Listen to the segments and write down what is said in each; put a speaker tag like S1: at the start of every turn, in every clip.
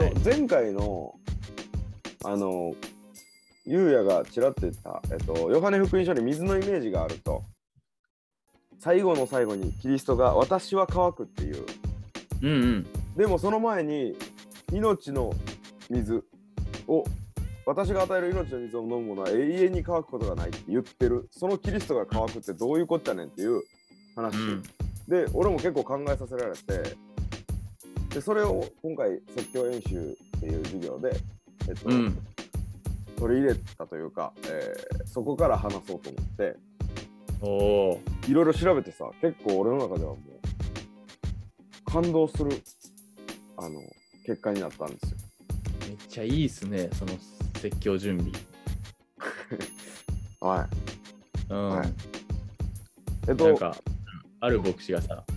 S1: えっと、前回の、あの、ゆうやがちらっと言った、えっと、ヨハネ福音書に水のイメージがあると、最後の最後にキリストが私は乾くっていう、
S2: うんうん。
S1: でもその前に命の水を、私が与える命の水を飲むものは永遠に乾くことがないって言ってる、そのキリストが乾くってどういうことやねんっていう話。
S2: うん
S1: で俺も結構考えさせられてでそれを今回説教演習っていう授業で、えっと
S2: うん。
S1: 取り入れたというか、えーそこから話そうと思って
S2: おお。
S1: いろいろ調べてさ結構俺の中ではもう感動するあの結果になったんですよ。
S2: めっちゃいいっすね、その説教準備。
S1: はい
S2: うん。
S1: はいえっと
S2: なんか、ある牧師がさ、
S1: うん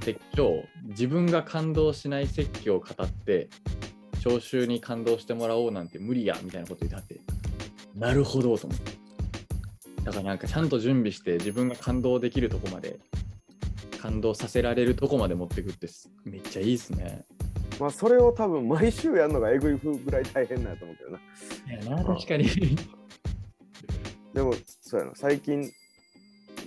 S2: 説教、自分が感動しない説教を語って、聴衆に感動してもらおうなんて無理やみたいなこと言ってはって、なるほどと思って。だからなんかちゃんと準備して自分が感動できるとこまで、感動させられるとこまで持ってくってすめっちゃいいっすね。
S1: まあそれを多分毎週やるのがえぐいぐらい大変なんやと思うけどな。
S2: いやな、確かに。
S1: でもそうやな最近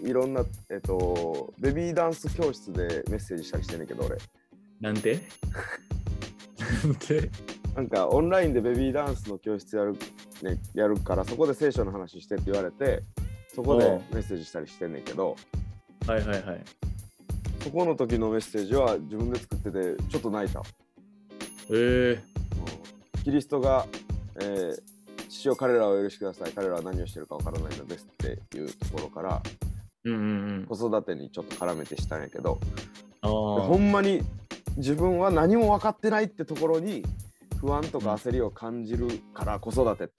S1: いろんなえっとベビーダンス教室でメッセージしたりしてんねんけど俺。
S2: なんて？なんて？
S1: なんかオンラインでベビーダンスの教室やる,、ね、やるからそこで聖書の話してって言われてそこでメッセージしたりしてんねんけど。
S2: はいはいはい。
S1: そこの時のメッセージは自分で作っててちょっと泣いた、
S2: え。ー、
S1: うん。キリストが、えー父を彼らをお許しください。彼らは何をしてるかわからないのですっていうところから
S2: うんうんうん。
S1: 子育てにちょっと絡めてしたんやけどほ
S2: ー
S1: んまに自分は何も分かってないってところに不安とか焦りを感じるから子育てって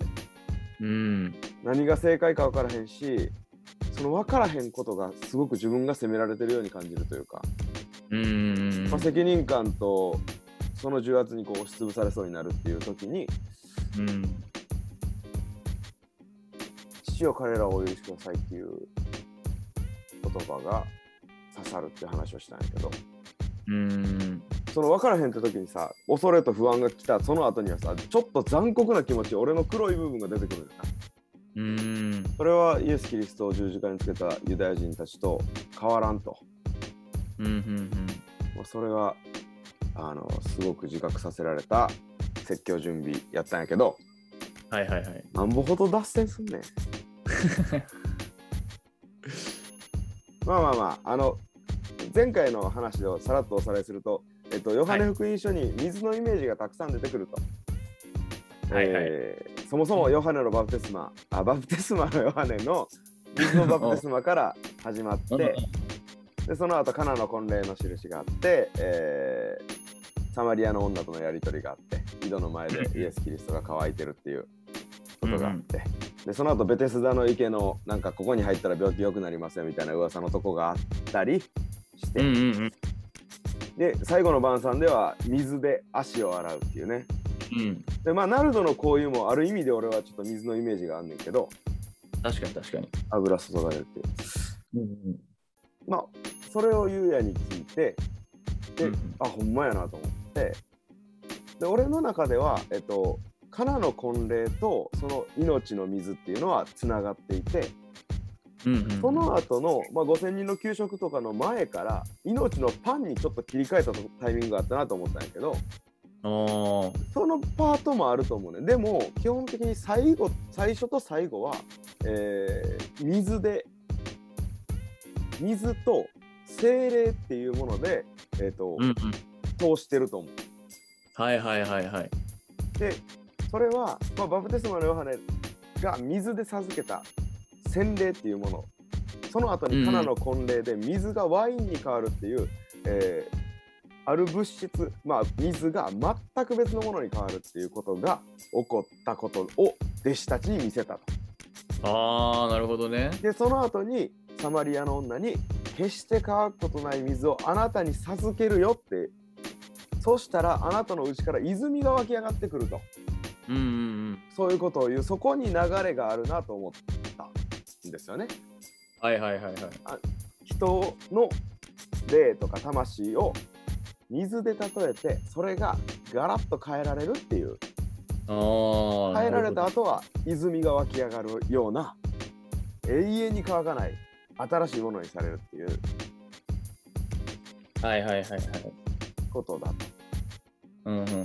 S2: うん。
S1: 何が正解か分からへんしその分からへんことがすごく自分が責められてるように感じるというか、
S2: うん。
S1: まあ、責任感とその重圧にこう押しつぶされそうになるっていう時に
S2: うん。
S1: 父を彼らをお許しくださいっていう言葉が刺さるって話をしたんやけど
S2: うん。
S1: その分からへんって時にさ恐れと不安が来たその後にはさちょっと残酷な気持ち俺の黒い部分が出てくるんだな
S2: うん。
S1: それはイエス・キリストを十字架につけたユダヤ人たちと変わらんと
S2: うん。うん。
S1: もうそれがあのすごく自覚させられた説教準備やったんやけど
S2: はいはいはい。
S1: なんぼほど脱線すんねん まあまあまああの前回の話をさらっとおさらいすると、えっと、ヨハネ福音書に水のイメージがたくさん出てくると。
S2: はい。はい
S1: えーそもそもヨハネのバプテスマあバプテスマのヨハネの水のバプテスマから始まってでその後カナの婚礼の印があって、えーサマリアの女とのやり取りがあって井戸の前でイエス・キリストが乾いてるっていうことがあって、でその後ベテスダの池のなんかここに入ったら病気良くなりますよみたいな噂のとこがあったりして、
S2: うんうんうん。
S1: で最後の晩餐では水で足を洗うっていうね。
S2: うん。
S1: でまあナルドのこういうもある意味で俺はちょっと水のイメージがあんねんけど。
S2: 確かに確かに。
S1: 油注がれるっていう
S2: うん。
S1: まあそれをゆうやに聞いてで、
S2: うん。
S1: あほんまやなと思って。で俺の中ではえっとカナの婚礼とその命の水っていうのはつながっていて
S2: うんうん。
S1: その後の、まあ、5000人の給食とかの前から命のパンにちょっと切り替えたタイミングがあったなと思ったんやけどそのパートもあると思うねでも基本的に最後最初と最後は、えー水で水と精霊っていうもので、えーと
S2: うんうん。
S1: 通してると思う。
S2: はいはいはいはい。
S1: でそれは、まあ、バプテスマのヨハネが水で授けた洗礼っていうものその後にカナの婚礼で水がワインに変わるっていう、えーある物質、まあ、水が全く別のものに変わるっていうことが起こったことを弟子たちに見せたと。
S2: ああ、なるほどね。
S1: でその後にサマリアの女に決して乾くことない水をあなたに授けるよってそうしたらあなたのうちから泉が湧き上がってくると
S2: うんうんうん。
S1: そういうことを言うそこに流れがあるなと思ったんですよね。
S2: はいはいはいはい。
S1: 人の霊とか魂を水で例えてそれがガラッと変えられるっていう
S2: ああ。
S1: 変えられた後は泉が湧き上がるような永遠に乾かない新しいものにされるっていう
S2: はいはいはいはい。
S1: ことだと、
S2: うんうんうん。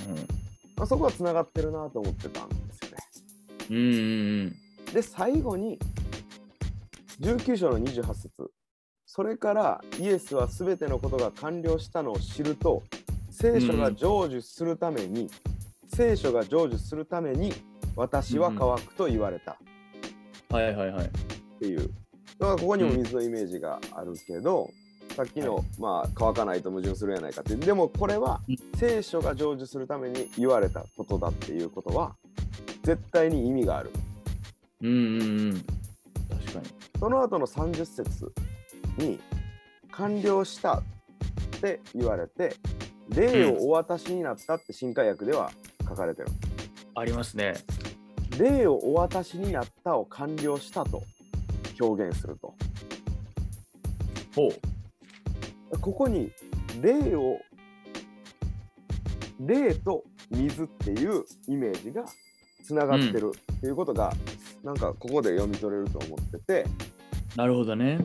S1: まあ、そこはつながってるなと思ってたんですよね。
S2: うんうんうん。
S1: で最後に19章の28節。それからイエスは全てのことが完了したのを知ると聖書が成就するために、聖書が成就するために私は乾くと言われた。
S2: はいはいはい。
S1: っていう、だからここにも水のイメージがあるけど、さっきの、
S2: はい
S1: まあ乾かないと矛盾するんやないかってでもこれは
S2: うん
S1: 聖書が成就するために言われたことだっていうことは絶対に意味がある
S2: うんうんうん。確かに。
S1: その後の30節に完了したって言われて霊をお渡しになったって新海訳では書かれてる、
S2: ありますね。
S1: 霊をお渡しになったを完了したと表現すると
S2: ほう。
S1: ここに霊を霊と水っていうイメージがつながってるっていうことが、なんかここで読み取れると思ってて、
S2: なるほどね。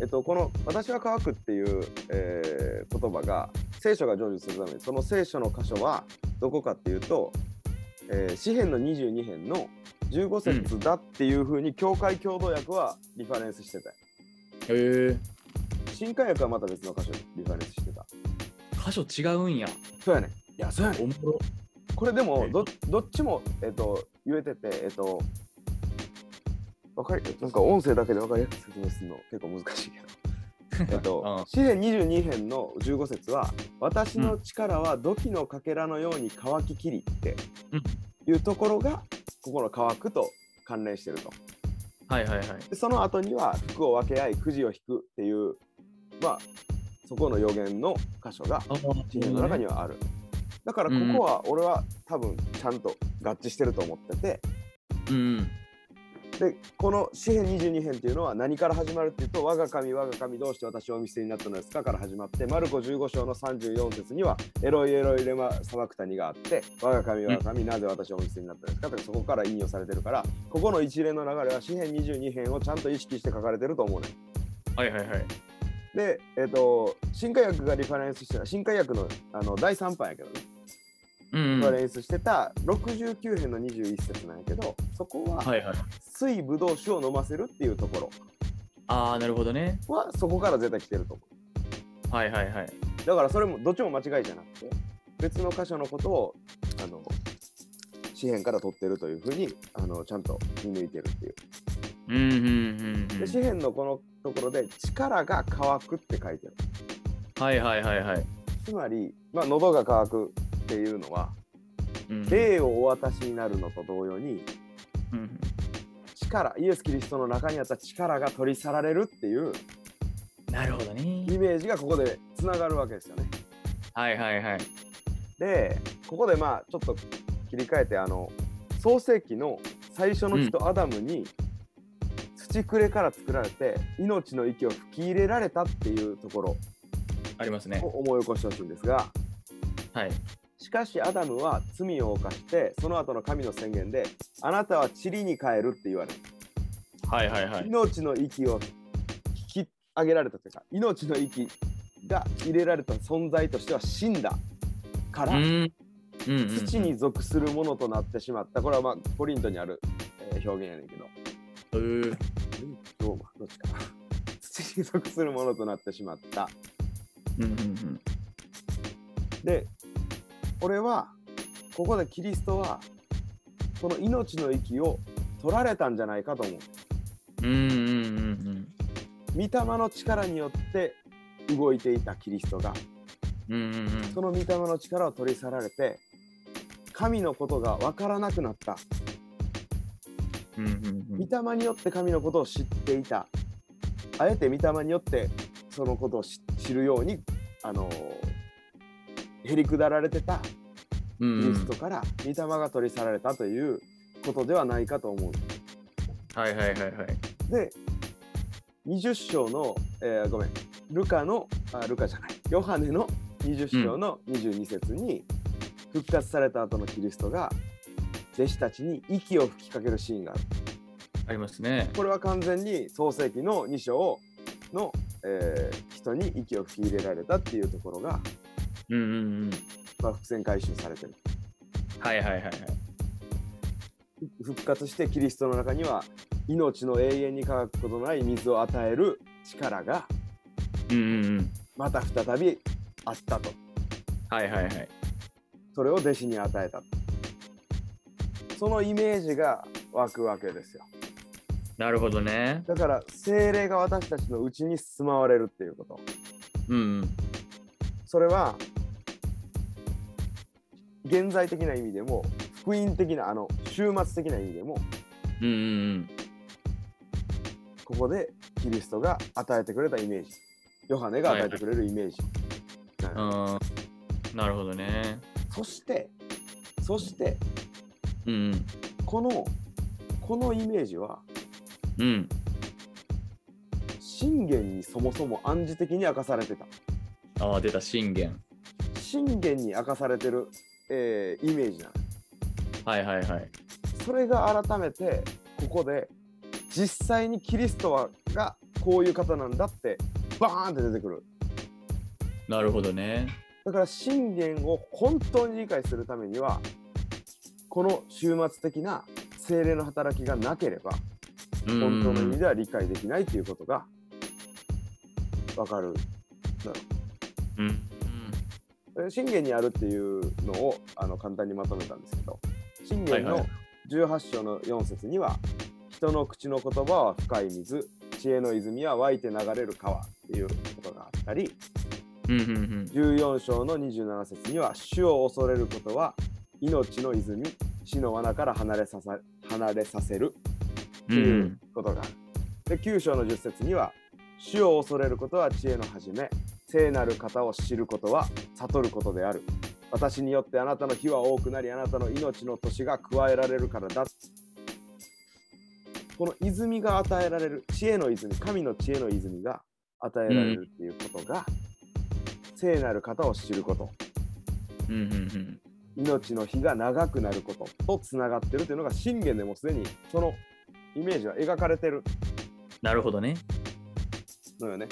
S1: えっと、この「私は乾く」っていう、えー言葉が聖書が成就するためにその聖書の箇所はどこかっていうと、えー詩編の22編の15節だっていうふうに教会共同訳はリファレンスしてたよ
S2: へえ。
S1: 新海訳はまた別の箇所にリファレンスしてた
S2: 箇所違うんや。
S1: そうやねんいやそうやねん
S2: おもろ。
S1: これでも
S2: え
S1: どどっちも、えっと、言えてて、えっと、わかりなんか音声だけで分かりやすく説明するの結構難しいけど。えっと、詩編22編の15節は「私の力は土器のかけらのように乾ききり」っていうところがここの「乾く」と関連してると。
S2: はいはいはい。
S1: でその後には「服を分け合いくじを引く」っていうまあそこの予言の箇所が
S2: あ
S1: 詩篇の中にはある。だからここは俺は多分ちゃんと合致してると思ってて、
S2: うんうん。
S1: でこの詩篇22編っていうのは何から始まるっていうと「我が神我が神どうして私をお見捨てになったのですか?」から始まってマルコ15章の34節には「エロイエロイレマサバクタニ」があって「我が神我が神なぜ私をお見捨てになったのですか?」とかそこから引用されてるからここの一連の流れは詩篇22編をちゃんと意識して書かれてると思うね
S2: はいはいはい。
S1: でえっ、と新海訳がリファレンスしてた新海訳のあの第3版やけどね
S2: うん、うん。
S1: リファレンスしてた69編の21節なんやけどそこは
S2: はいはい。
S1: 水ぶどう酒を飲ませるっていうところ
S2: ああ、なるほどね。
S1: はそこから絶対来てると思
S2: はいはいはい。
S1: うだからそれもどっちも間違いじゃなくて別の箇所のことをあの詩篇から取ってるというふうにあのちゃんと見抜いてるっていう
S2: うんうんうんうん。
S1: で詩篇のこのところで力が乾くって書いてる
S2: はいはいはいはい。
S1: つまり、まあ、喉が乾くっていうのは
S2: うん
S1: 霊をお渡しになるのと同様に
S2: うん
S1: 力イエス・キリストの中にあった力が取り去られるっていう
S2: なるほどね。
S1: イメージがここでつながるわけですよね。
S2: はいはいはい。
S1: でここでまあちょっと切り替えてあの創世記の最初の人、アダムに土くれから作られて命の息を吹き入れられたっていうところ
S2: ありますね
S1: を。思い起こしてほしいんですが
S2: はい。
S1: しかしアダムは罪を犯してその後の神の宣言であなたは塵に変えるって言われる、
S2: はいはいはい。
S1: 命の息を引き上げられたというか命の息が入れられた存在としては死んだから、
S2: うん。うんうんうん
S1: 土に属するものとなってしまった。これはまあコリントにある、えー表現やねんけど。
S2: うー
S1: ローマどっちかな。土に属するものとなってしまった。
S2: うんうんうん。
S1: で、俺はここでキリストはこの命の息を取られたんじゃないかと思う。
S2: うんうんうんうん。
S1: 御霊の力によって動いていたキリストが
S2: うんうんうん。
S1: その御霊の力を取り去られて神のことが分からなくなった。
S2: うんうんうん
S1: 御霊によって神のことを知っていたあえて御霊によってそのことを知知るようにあのへりくだられてたキリストから御霊が取り去られたということではないかと思う。
S2: はいはいはいはい。
S1: で20章の、えーごめんルカのあルカじゃないヨハネの20章の22節に、復活された後のキリストが弟子たちに息を吹きかけるシーンがある。
S2: ありますね。
S1: これは完全に創世記の2章の、えー人に息を吹き入れられたっていうところが、
S2: うんうんうん。
S1: まあ、伏線回収されてる。
S2: はいはいはいはい。
S1: ふ復活してキリストの中には命の永遠に乾くことのない水を与える力が
S2: うんうんうん。
S1: また再びあったと。
S2: はいはいはい。
S1: それを弟子に与えた。そのイメージが湧くわけですよ。
S2: なるほどね。
S1: だから精霊が私たちのうちに住まわれるっていうこと。
S2: うんうん。
S1: それは現在的な意味でも福音的なあの終末的な意味でも
S2: うんうんうん。
S1: ここでキリストが与えてくれたイメージヨハネが与えてくれるイメージ、なの
S2: あーなるほどね。
S1: そしてそして
S2: うんうん。
S1: このこのイメージは
S2: うん。
S1: 信玄にそもそも暗示的に明かされてた
S2: ああ、出た、信玄。
S1: 信玄に明かされてる、えーイメージなの
S2: はいはいはい。
S1: それが改めてここで実際にキリストはがこういう方なんだってバーンって出てくる
S2: なるほどね。
S1: だから信玄を本当に理解するためにはこの終末的な精霊の働きがなければ
S2: うん
S1: 本当の意味では理解できないということがわかる。
S2: う
S1: 信玄にあるっていうのをあの簡単にまとめたんですけど信玄の
S2: はいはい。
S1: 18章の4節には、人の口の言葉は深い水知恵の泉は湧いて流れる川っていうことがあったり
S2: うんうんうん。
S1: 14章の27節には主を恐れることは命の泉死の罠から離れささ離れさせるっていうことがある。で9章の10節には主を恐れることは知恵の始め聖なる方を知ることは悟ることである。私によってあなたの日は多くなりあなたの命の年が加えられるからだ。この泉が与えられる知恵の泉神の知恵の泉が与えられるっていうことが、聖なる方を知ること
S2: うんうんうん。
S1: 命の日が長くなることとつながってるというのが信玄でもすでにそのイメージは描かれてる
S2: なるほどね。
S1: のよね。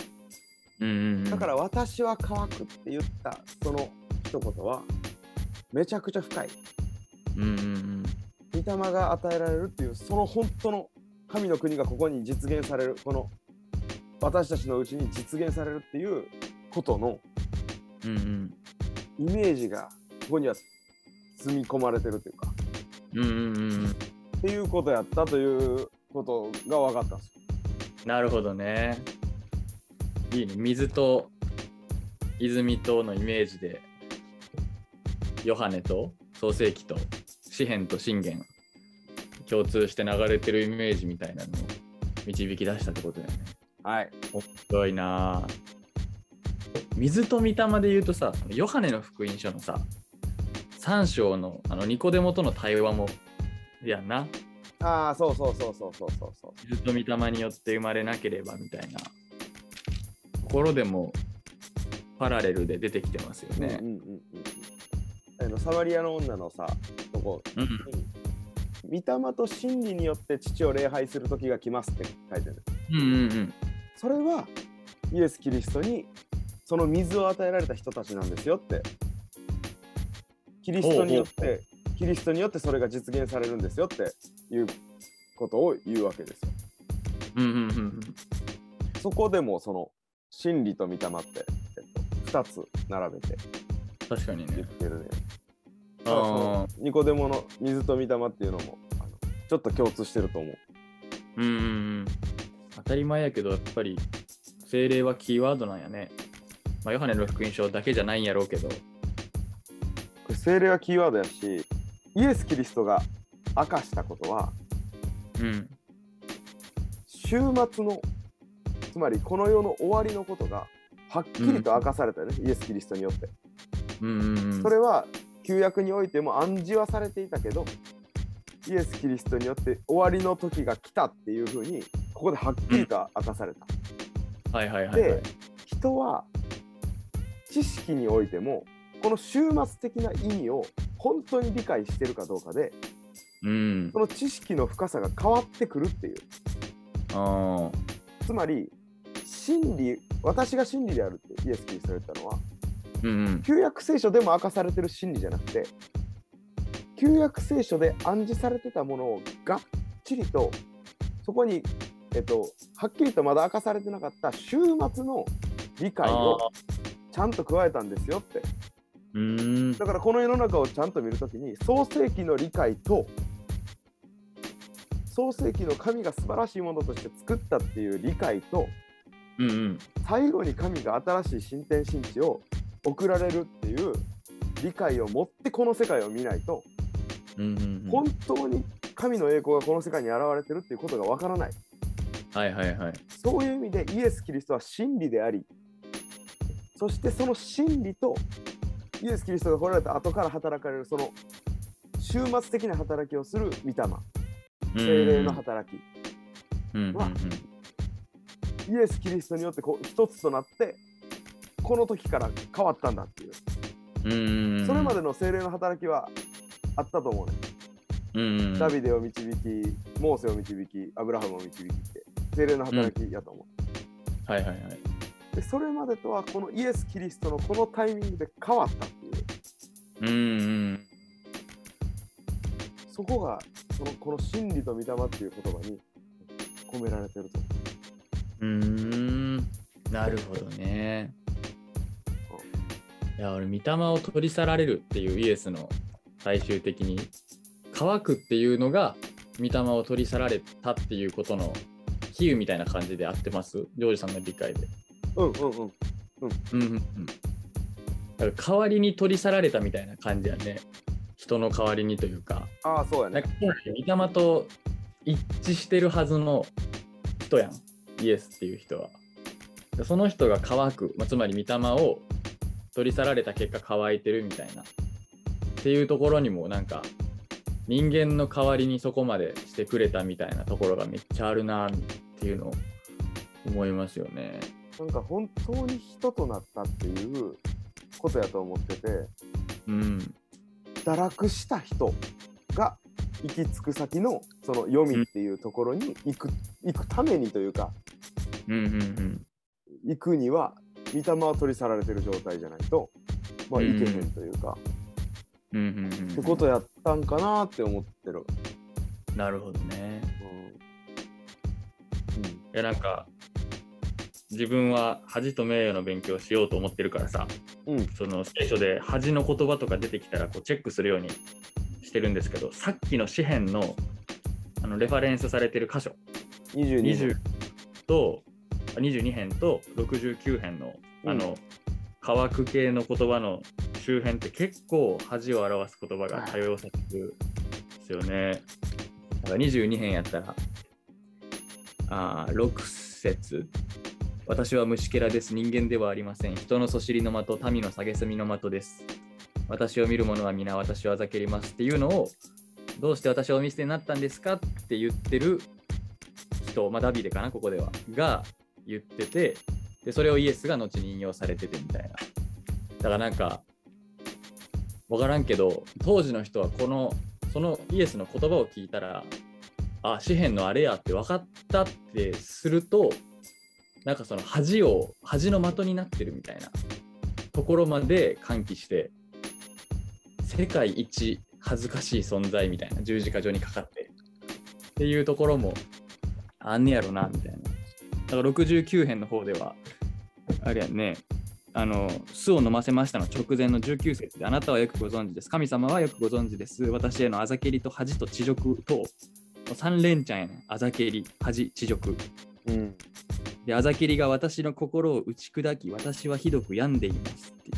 S2: うんうんうん。
S1: だから私は乾くって言ったその一言はめちゃくちゃ深い。
S2: うんうんうん。
S1: 御霊が与えられるっていうその本当の神の国がここに実現されるこの私たちのうちに実現されるっていうことの
S2: うんうん。
S1: イメージがここには積み込まれてるというか
S2: うんうんうん。
S1: っていうことやったということが分かったんですよ。
S2: なるほどね。いいね。水と泉とのイメージで、ヨハネと創世記と詩篇と信玄、共通して流れてるイメージみたいなのを導き出したってことだよね。
S1: はい。
S2: 面白いなぁ水と御霊で言うとさ、ヨハネの福音書のさ、3章のあのニコデモとの対話も、やんな。
S1: ああ、そうそうそうそうそうそうそう。
S2: 水と御霊によって生まれなければみたいなところでもパラレルで出てきてますよね
S1: うん。うんうんうんあのサマリアの女のさ、とこ、
S2: うん
S1: 御霊と真理によって父を礼拝する時が来ますって書いてる。
S2: うんうんうん。
S1: それはイエス・キリストにその水を与えられた人たちなんですよって。キリストによって、キリストによってそれが実現されるんですよっていうことを言うわけですよ。
S2: うんうんうんうん。
S1: そこでもその真理と御霊って、えっと、2つ並べて
S2: 確かにね
S1: 言っ。てるね。ニコデモの水と御霊っていうのもあのちょっと共通してると思う。
S2: うんうんうん。当たり前やけど、やっぱり精霊はキーワードなんやね。まあ、ヨハネの福音書だけじゃないんやろうけど。
S1: 精霊はキーワードやし、イエス・キリストが明かしたことは、
S2: うん。
S1: 終末の、つまりこの世の終わりのことがはっきりと明かされたよね、イエス・キリストによって。
S2: うんうんうん。
S1: それは旧約においても暗示はされていたけど、イエス・キリストによって終わりの時が来たっていうふうに、ここではっきりと明かされた。
S2: はいはいはい、はい
S1: で。人は知識においてもこの終末的な意味を本当に理解してるかどうかで
S2: うん。
S1: その知識の深さが変わってくるっていう。
S2: あ
S1: つまり真理私が真理であるってイエス・キリストが言ったのは
S2: ーうんうん。
S1: 旧約聖書でも明かされてる真理じゃなくて旧約聖書で暗示されてたものをがっちりとそこに、えっと、はっきりとまだ明かされてなかった終末の理解を
S2: あ。
S1: ちゃんと加えたんですよって
S2: うーん。
S1: だからこの世の中をちゃんと見るときに創世記の理解と創世記の神が素晴らしいものとして作ったっていう理解と
S2: うんうん。
S1: 最後に神が新しい新天新地を送られるっていう理解を持ってこの世界を見ないと
S2: うんうんうん。
S1: 本当に神の栄光がこの世界に現れてるっていうことがわからない。
S2: はいはいはい。
S1: そういう意味でイエス・キリストは真理でありそしてその真理とイエス・キリストが来られた後から働かれるその終末的な働きをする御霊。精霊の働き。はイエス・キリストによってこう一つとなってこの時から変わったんだっていう。それまでの精霊の働きはあったと思うね。ダビデを導き、モーセを導き、アブラハムを導きって、精霊の働きやと思う。
S2: はいはいはい
S1: で、それまでとはこのイエス・キリストのこのタイミングで変わったっていう、
S2: うんうん。
S1: そこがそのこの真理と御霊っていう言葉に込められてると。思
S2: うーん。なるほどね。いや俺御霊を取り去られるっていうイエスの最終的に乾くっていうのが御霊を取り去られたっていうことの比喩みたいな感じで合ってます？ジョージさんの理解で。
S1: う。うんうんうん。
S2: うんうんうん。だから代わりに取り去られたみたいな感じやね。人の代わりにというか。
S1: ああ、そうやね。
S2: なんか御霊と一致してるはずの人やんイエスっていう人は。でその人が乾く、まあ、つまり御霊を取り去られた結果乾いてるみたいなっていうところにもなんか人間の代わりにそこまでしてくれたみたいなところがめっちゃあるなっていうのを思いますよね。
S1: なんか本当に人となったっていうことやと思ってて、
S2: うん。
S1: 堕落した人が行き着く先のその読みっていうところに行く行くためにというか、
S2: うんうんうん。
S1: 行くには御霊は取り去られてる状態じゃないと、まあ、
S2: うん
S1: 行けへんというか、
S2: うんうんうん、
S1: ってことやったんかなって思ってる。
S2: なるほどね。
S1: うん
S2: いやなんか自分は恥と名誉の勉強をしようと思ってるからさ
S1: うん、
S2: その聖書で恥の言葉とか出てきたらこうチェックするようにしてるんですけどさっきの詩篇のあのレファレンスされてる箇所。
S1: 22
S2: 20とあ22編と69編のあの、乾く系の言葉の周辺って結構恥を表す言葉が多用されてるんですよね。だから22編やったらあー6節私は虫けらです。人間ではありません。人のそしりの的、民の蔑みの的です。私を見る者は皆私をあざけりますっていうのを、どうして私をお見捨てになったんですかって言ってる人、まあ、ダビデかな、ここでは、が言ってて、で、それをイエスが後に引用されててみたいな。だからなんか、わからんけど、当時の人はこの、そのイエスの言葉を聞いたら、あ、詩篇のあれやって分かったってすると、なんかその恥を恥の的になってるみたいなところまで喚起して世界一恥ずかしい存在みたいな十字架上にかかってっていうところもあんねやろなみたいな。だから69編の方ではあれやねあの巣を飲ませましたの直前の19節であなたはよくご存知です。神様はよくご存知です。私へのあざけりと恥と恥辱と3連チャンやねん。あざけり恥恥辱。
S1: うん。
S2: で、あざきりが私の心を打ち砕き、私はひどく病んでいますってい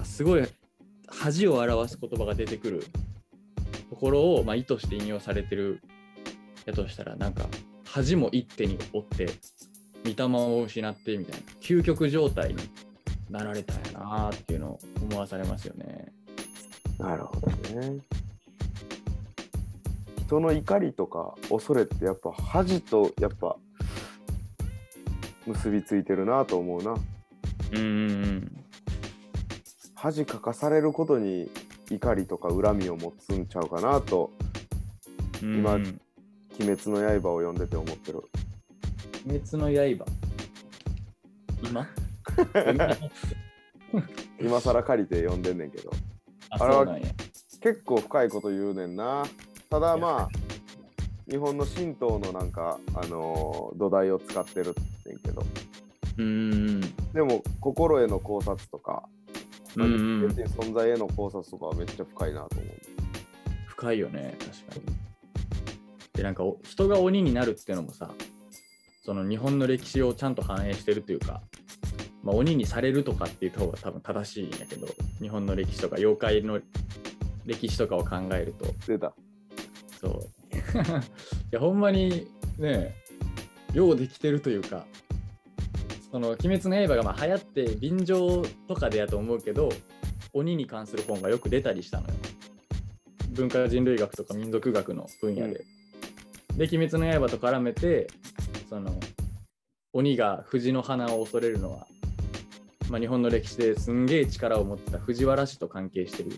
S2: う。すごい恥を表す言葉が出てくるところを、まあ、意図して引用されてるやとしたら、なんか恥も一手に負って、御霊を失ってみたいな、究極状態になられたんやなっていうのを思わされますよね。
S1: なるほどね。人の怒りとか恐れってやっぱ恥とやっぱ結びついてるなと思うな。
S2: ううんうん
S1: 恥かかされることに怒りとか恨みを持つんちゃうかなと
S2: うん。
S1: 今
S2: うん「
S1: 鬼滅の刃」を読んでて思ってる
S2: 鬼滅の刃？今？
S1: 今更借りて読んでんねんけど
S2: あ、
S1: あれは。結構深いこと言うねんなただまあ日本の神道のなんかあのー土台を使ってるねんけど
S2: うん。
S1: でも心への考察とか、
S2: うんうん
S1: 人間っていう存在への考察とかはめっちゃ深いなと思う
S2: 深いよね、確かに。で、なんかお人が鬼になるっていうのもさ、その日本の歴史をちゃんと反映してるというか、まあ、鬼にされるとかって言った方が多分正しいんやけど、日本の歴史とか妖怪の歴史とかを考えると、
S1: 出た
S2: そう。いや、ほんまにね、ようできてるというか、その、鬼滅の刃がまあ流行って便乗とかでやと思うけど、鬼に関する本がよく出たりしたのよ。文化人類学とか民族学の分野で。で、鬼滅の刃と絡めて、その、鬼が藤の花を恐れるのは、まあ、日本の歴史ですんげえ力を持ってた藤原氏と関係してる。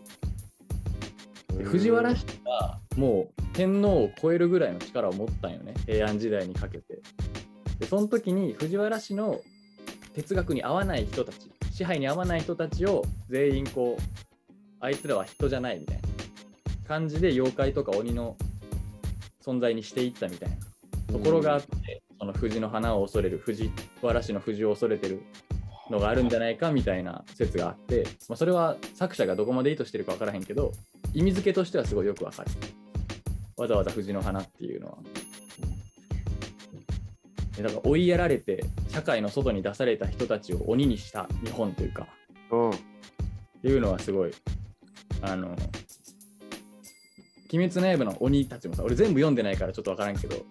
S2: で藤原氏がもう天皇を超えるぐらいの力を持ったんよね平安時代にかけてでその時に藤原氏の哲学に合わない人たち支配に合わない人たちを全員こうあいつらは人じゃないみたいな感じで妖怪とか鬼の存在にしていったみたいなところがあって、その藤の花を恐れる藤原氏の藤を恐れてるのがあるんじゃないかみたいな説があって、まあ、それは作者がどこまで意図してるか分からへんけど意味付けとしてはすごいよくわかる。わざわざ藤の花っていうのは。でだから追いやられて社会の外に出された人たちを鬼にした日本というか。
S1: うん。
S2: っていうのはすごいあの「鬼滅の刃」の鬼たちもさ俺全部読んでないからちょっとわからんけど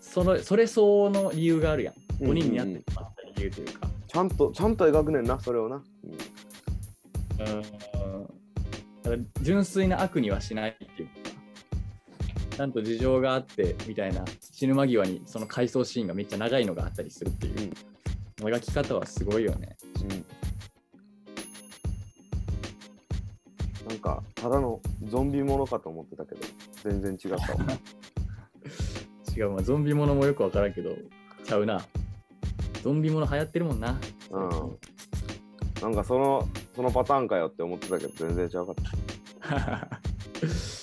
S2: そのそれ相応の理由があるやん。鬼になってしまった理由というか。
S1: ちゃんとちゃんと描くねんなそれをな、うん。
S2: うん。だから純粋な悪にはしないちゃんと事情があってみたいな、死ぬ間際にその回想シーンがめっちゃ長いのがあったりするっていう、描き方はすごいよね。
S1: なんかただのゾンビものかと思ってたけど全然違ったわ
S2: 違う、まあ、ゾンビものもよくわからんけど、ちゃうな。ゾンビもの流行ってるもんな。
S1: うんなんかそのそのパターンかよって思ってたけど全然違うかった